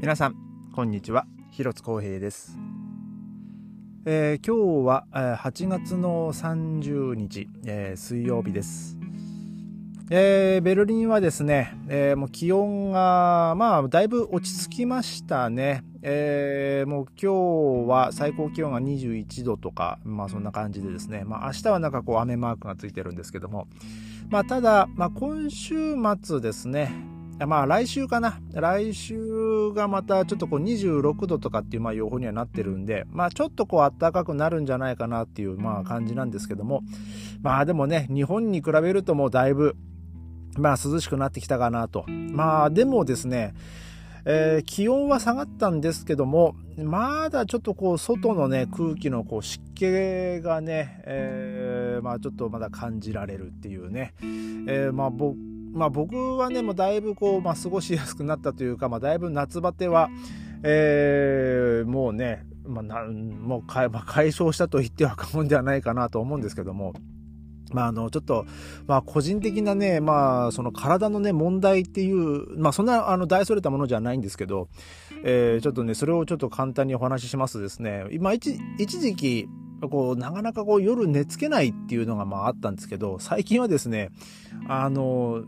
皆さんこんにちは。広津光平です、えー、今日は8月の30日、えー、水曜日です、えー、ベルリンはですね、えもう気温がまあだいぶ落ち着きましたね、えもう今日は最高気温が21度とかまあそんな感じでですね。まあ明日はなんかこう雨マークがついてるんですけども。まあただ、まあ、今週末ですねまあ来週かな。来週がまたちょっとこう26度とかっていうまあ予報にはなってるんで、まあちょっとこう暖かくなるんじゃないかなっていうまあ感じなんですけども、まあでもね、日本に比べるともうだいぶまあ涼しくなってきたかなと。まあでもですね、えー、気温は下がったんですけども、まだちょっとこう、外のね、空気のこう湿気がね、えー、まあちょっとまだ感じられるっていうね、えー、まあ僕まあ、僕はねもうだいぶこう、まあ、過ごしやすくなったというか、まあ、だいぶ夏バテは、えー、もうね、まあ、なもうか、まあ、解消したと言っては過言ではないかなと思うんですけども。まあ、あの、ちょっと、まあ、個人的なね、まあ、その体のね、問題っていう、まあ、そんな、あの、大それたものじゃないんですけど、えー、ちょっとね、それをちょっと簡単にお話ししますですね。今、一、一時期、こう、なかなかこう、夜寝つけないっていうのが、まあ、あったんですけど、最近はですね、あの、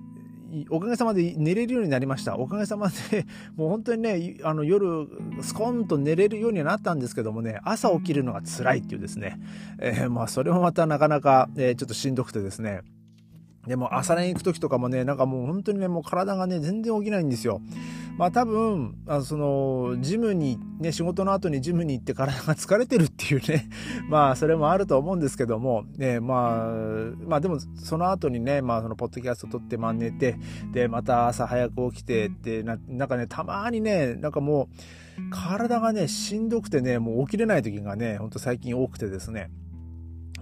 おかげさまで寝れるようになりました。おかげさまで、もう本当にね、あの夜、スコーンと寝れるようにはなったんですけどもね、朝起きるのが辛いっていうですね、えー、まあそれもまたなかなか、えー、ちょっとしんどくてですね、でも朝練行く時とかもね、なんかもう本当にね、もう体がね、全然起きないんですよ。まあ多分、あその、ジムに、ね、仕事の後にジムに行って体が疲れてるっていうね、まあそれもあると思うんですけども、ね、まあ、まあでもその後にね、まあそのポッドキャスト撮って、まあ寝て、で、また朝早く起きてってな、なんかね、たまにね、なんかもう、体がね、しんどくてね、もう起きれない時がね、ほんと最近多くてですね。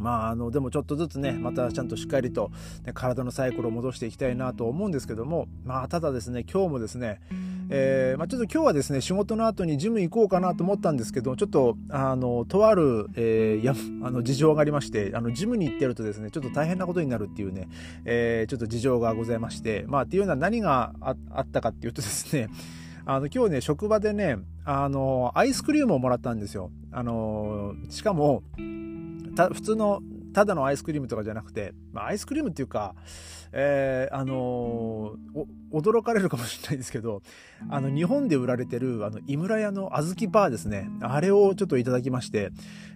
まあ、あのでもちょっとずつねまたちゃんとしっかりと、ね、体のサイクルを戻していきたいなと思うんですけどもまあただですね今日もですねえーまあ、ちょっと今日はですね仕事の後にジム行こうかなと思ったんですけどちょっとあのとある、えー、やあの事情がありましてあのジムに行ってるとですねちょっと大変なことになるっていうね、えー、ちょっと事情がございましてまあっていうのは何があったかっていうとですね あの今日ね職場でねあのアイスクリームをもらったんですよ。あのしかも普通のただのアイスクリームとかじゃなくて、まあ、アイスクリームっていうか、えー、あの、驚かれるかもしれないですけど、あの、日本で売られてる、あの、井村屋の小豆バーですね。あれをちょっといただきまして、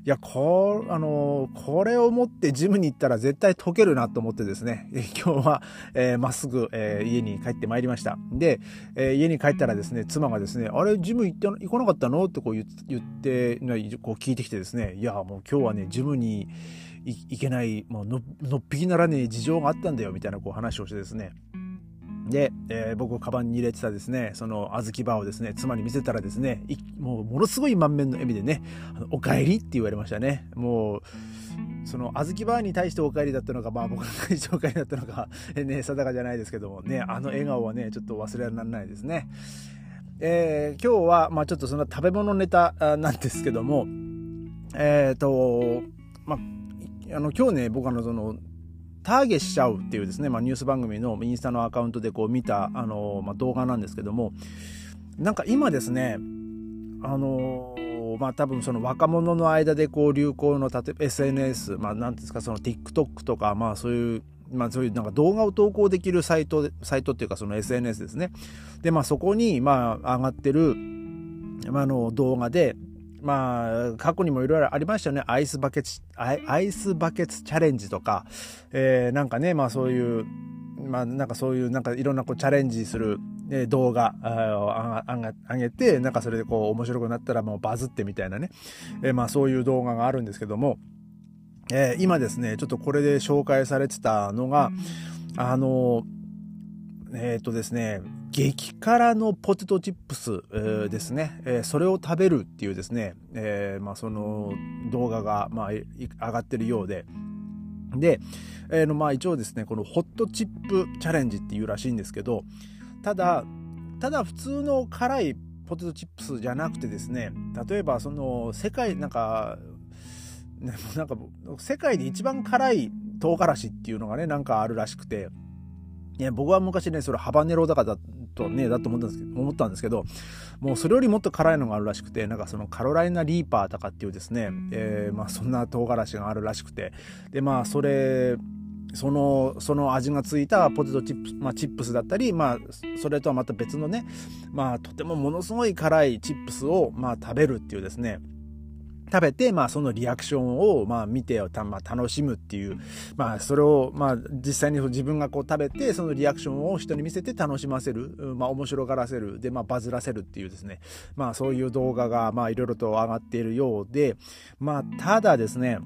いや、こ、あの、これを持ってジムに行ったら絶対溶けるなと思ってですね、今日は、えー、まっすぐ、えー、家に帰ってまいりました。で、えー、家に帰ったらですね、妻がですね、あれ、ジム行って行かなかったの？ってこう言って、こう聞いてきてですね、いや、もう今日はね、ジムに、いけない、もうののっぴきならねえ事情があったんだよみたいなこう話をしてですねで、えー、僕カバンに入れてたですねその小豆バーをですね妻に見せたらですねもうものすごい満面の笑みでね「おかえり」って言われましたねもうその小豆バーに対してお帰りだったのか、まあ僕に対してお帰りだったのか、ね、定かじゃないですけどもね、あの笑顔はね、ちょっと忘れられないですね。えー、今日は、まあちょっとその食べ物ネタなんですけども、えっ、ー、と、まああの今日ね僕あのそのターゲしちゃうっていうですね、まあ、ニュース番組のインスタのアカウントでこう見たあの、まあ、動画なんですけどもなんか今ですねあのまあ多分その若者の間でこう流行の例えば SNS まあ何ですかその TikTok とかまあそういうまあそういうなんか動画を投稿できるサイトサイトっていうかその SNS ですね。でまあそこにまあ上がってる、まあ、の動画でまあ、過去にもいろいろありましたよね。アイスバケツ、アイスバケツチャレンジとか、えー、なんかね、まあそういう、まあなんかそういうなんかいろんなこうチャレンジする、え動画あ上げて、なんかそれでこう面白くなったらもうバズってみたいなね、えー、まあそういう動画があるんですけども、えー、今ですね、ちょっとこれで紹介されてたのが、あの、えっ、ー、とですね、激辛のポテトチップス、えー、ですね、えー、それを食べるっていうですね、えー、まあ、その動画が、まあ、上がってるようで、で、えー、のまあ一応ですね、このホットチップチャレンジっていうらしいんですけど、ただ、ただ普通の辛いポテトチップスじゃなくてですね、例えばその世界、なんか、なんか世界で一番辛い唐辛子っていうのがね、なんかあるらしくて、ね、僕は昔ね、それハバネロだからだっとねだと思ったんですけど思ったんですけどもうそれよりもっと辛いのがあるらしくてなんかそのカロライナ・リーパーとかっていうですね、えー、まあそんな唐辛子があるらしくて。でまあそれそのその味がついたポテトチップス、まあ、チップスだったり、まあ、それとはまた別のね、まあ、とてもものすごい辛いチップスを、まあ、食べるっていうですね食べて、まあ、そのリアクションを、まあ、見てた、まあ、楽しむっていう、まあ、それを、まあ、実際に自分がこう食べて、そのリアクションを人に見せて楽しませる、まあ、面白がらせる、で、まあ、バズらせるっていうですね、まあ、そういう動画が、まあ、いろいろと上がっているようで、まあ、ただですね、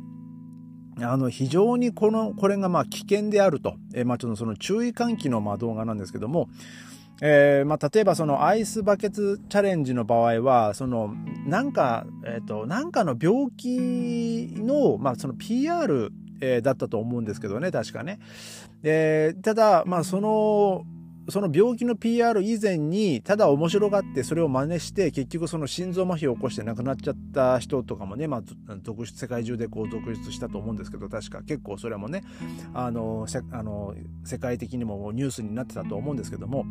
あの、非常にこの、これがまあ危険であると。えー、まあちょっとその注意喚起のまあ動画なんですけども、えー、まあ例えばそのアイスバケツチャレンジの場合は、その、なんか、えっ、ー、と、なんかの病気の、まあその PR、えー、だったと思うんですけどね、確かね。え、ただ、まあその、その病気の PR 以前にただ面白がってそれを真似して結局その心臓麻痺を起こして亡くなっちゃった人とかもね、まあ、続出世界中でこう続出したと思うんですけど確か結構それもねあのあの世界的にもニュースになってたと思うんですけども。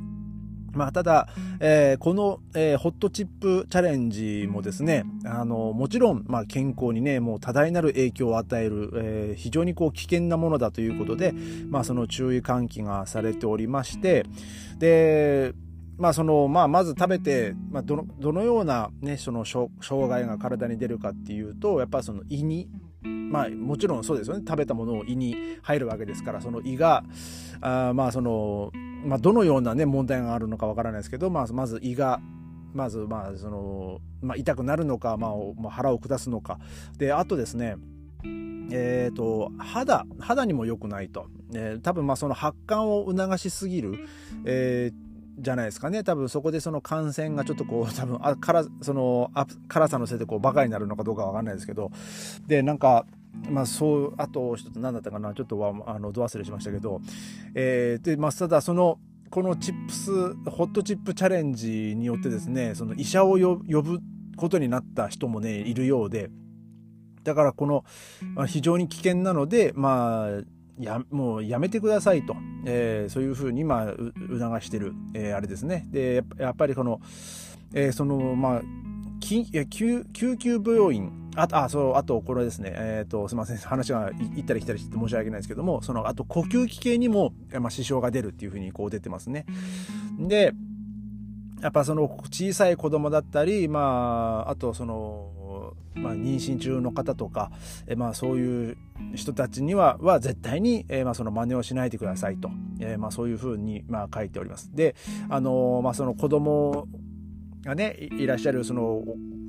まあ、ただ、えー、この、えー、ホットチップチャレンジもですね、あの、もちろん、まあ、健康にね、もう多大なる影響を与える、えー、非常にこう危険なものだということで、まあ、その注意喚起がされておりまして、で、まあそのまあ、まず食べて、まあ、どのどのような、ね、その障害が体に出るかっていうとやっぱその胃にまあもちろんそうですよね。食べたものを胃に入るわけですからその胃があまあそのまあ、どのような、ね、問題があるのかわからないですけど、まあ、まず胃がまずまあその、まあ、痛くなるのか、まあ、腹を下すのか。であとですねえーと、肌肌にも良くないと、えー、多分まあその発汗を促しすぎる、えー、じゃないですかね。多分そこでその感染がちょっとこう多分あからそのあ辛さのせいでこうバカになるのかどうかわかんないですけど。でなんかまあ、そうあと一つ何だったかな。ちょっとはあのど忘れしましたけど、えー、でまあ、ただそのこのチップスホットチップチャレンジによってですねその医者を呼ぶことになった人もねいるようで。だからこの、まあ、非常に危険なのでまあやもうやめてくださいと、えー、そういうふうにまあ促してる、えー、あれですね。でやっぱりこの、えー、そのまあ救救急病院。あとあそうあとこれですね。えっ、ー、とすみません。話が行ったり来たりして申し訳ないですけどもそのあと呼吸器系にも、まあ、支障が出るっていうふうにこう出てますね。でやっぱその小さい子供だったりまああとそのまあ、妊娠中の方とか、えまあ、そういう人たちにはは絶対に、えまあ、その真似をしないでくださいと、えまあ、そういうふうに、まあ、書いております。であの、まあ、その子供がねいらっしゃるその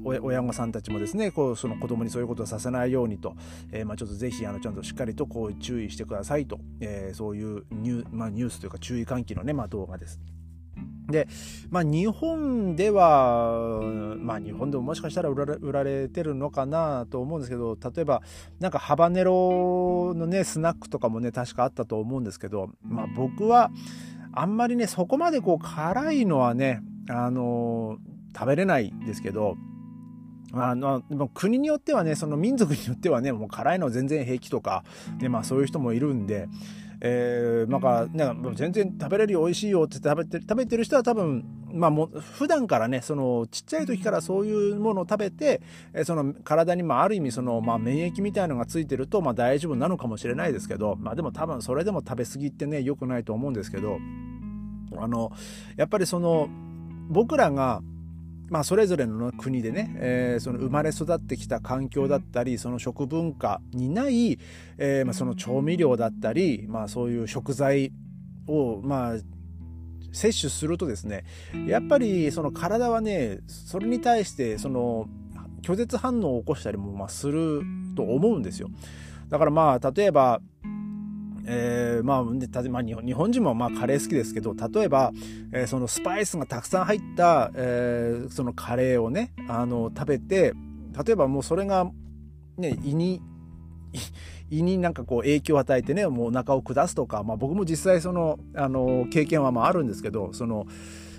親御さんたちもですねこうその子供にそういうことをさせないようにと、えー、まあ、ちょっとぜひあのちゃんとしっかりとこう注意してくださいと、えー、そういうニュ,、まあ、ニュースというか注意喚起のね、まあ、動画です。で、まあ、日本では、まあ、日本でももしかしたら売られてるのかなと思うんですけど例えばなんかハバネロのねスナックとかもね確かあったと思うんですけど、まあ、僕はあんまりねそこまでこう辛いのはねあの食べれないですけどあの国によってはねその民族によってはねもう辛いの全然平気とかで、まあ、そういう人もいるんで。えー、なんか、ね、全然食べれるよ美味しいよって食べて食べてる人は多分まあも普段からねそのちっちゃい時からそういうものを食べて、え、その体にまある意味その、まあ、免疫みたいのがついてると、まあ、大丈夫なのかもしれないですけど、まあ、でも多分それでも食べ過ぎってね良くないと思うんですけどあのやっぱりその僕らがまあ、それぞれの国でね、えー、その生まれ育ってきた環境だったりその食文化にない、えーまあ、その調味料だったり、まあ、そういう食材を、まあ、摂取するとですねやっぱりその体はねそれに対してその拒絶反応を起こしたりもますると思うんですよ。だからまあ例えばえー、まあ、で例えば日本日本人もまあカレー好きですけど例えば、えー、そのスパイスがたくさん入った、えー、そのカレーをねあの食べて例えばもうそれが、ね、胃に胃になんかこう影響を与えてねもうお腹を下すとか、まあ、僕も実際そのあの経験はまああるんですけどその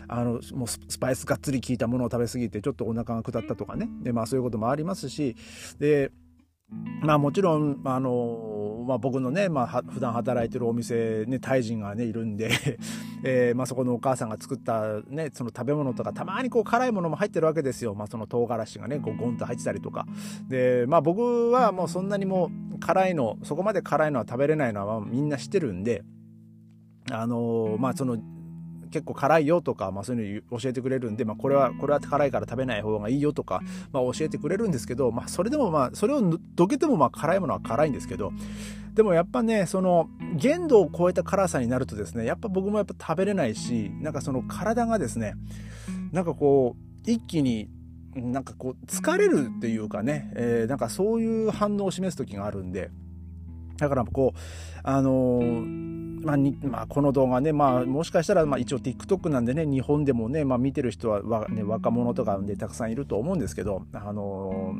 あのもうスパイスがっつり効いたものを食べ過ぎてちょっとお腹が下ったとかね。で、まあ、そういうこともありますしでまあもちろん、あのまあ、僕のね、まあ、普段働いてるお店、ね、タイ人がね、いるんで えー、まあ、そこのお母さんが作ったね、その食べ物とか、たまにこう辛いものも入ってるわけですよ。まあ、その唐辛子がね、こうゴンと入ってたりとか。で、まあ僕はもうそんなにもう辛いの、そこまで辛いのは食べれないのはみんな知ってるんで、あの、まあその結構辛いよとか、まあ、そういうの教えてくれるんで、まあ、これはこれは辛いから食べない方がいいよとか、まあ、教えてくれるんですけど、まあ、それでもまあそれをどけてもまあ辛いものは辛いんですけどでもやっぱねその限度を超えた辛さになるとですねやっぱ僕もやっぱ食べれないしなんかその体がですねなんかこう一気になんかこう疲れるっていうかね、えー、なんかそういう反応を示す時があるんでだからこうあのーまあにまあ、この動画ね、まあ、もしかしたら、まあ、一応 TikTok なんでね日本でもね、まあ、見てる人はわ、ね、若者とかでたくさんいると思うんですけど、あの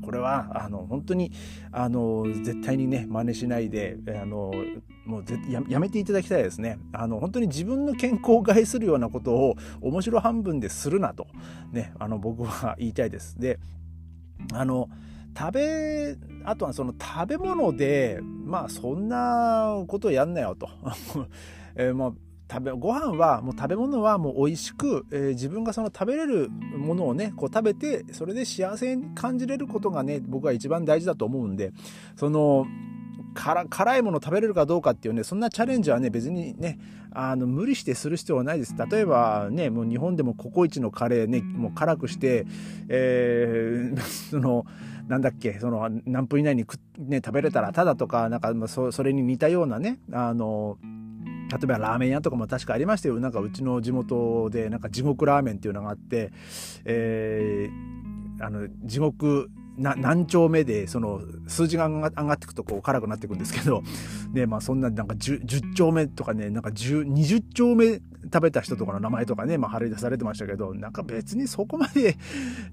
ー、これはあの本当に、あのー、絶対にね真似しないで、あのー、もうややめていただきたいですね。あの本当に自分の健康を害するようなことを面白半分でするなと、ね、あの僕は言いたいです。であの食べあとはその食べ物でまあそんなことやんなよと、え、まあ食べご飯はもう食べ物はもう美味しく、えー、自分がその食べれるものをねこう食べてそれで幸せに感じれることがね僕は一番大事だと思うんでその辛いもの食べれるかどうかっていうねそんなチャレンジはね別にねあの無理してする必要はないです。例えばねもう日本でもココイチのカレーねもう辛くして、えー、そのなんだっけその何分以内にね、食べれたらただとかなんかそそれに似たようなねあの例えばラーメン屋とかも確かありましたよ。なんかうちの地元でなんか地獄ラーメンっていうのがあって、えー、あの地獄何丁目でその数字が上がっていくとこう辛くなっていくんですけど、ねまあ、そんななんか 10, 10丁目とかねなんか20丁目食べた人とかの名前とかね、まあ、張り出されてましたけどなんか別にそこまで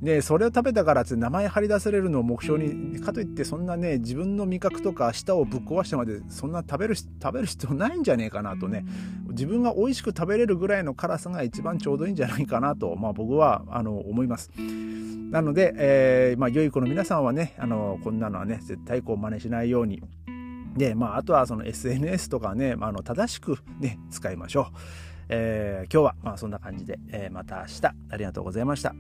ねそれを食べたからって名前張り出されるのを目標にかといってそんなね自分の味覚とか舌をぶっ壊してまでそんな食べる食べる必要ないんじゃねえかなとね自分が美味しく食べれるぐらいの辛さが一番ちょうどいいんじゃないかなと、まあ、僕はあの思います。なので、えー、まあ、良い子の皆さんはね、あの、こんなのはね、絶対こう真似しないように。で、まあ、あとはその SNS とかね、まあ、の正しくね、使いましょう。えー、今日はまあそんな感じで、えー、また明日ありがとうございました。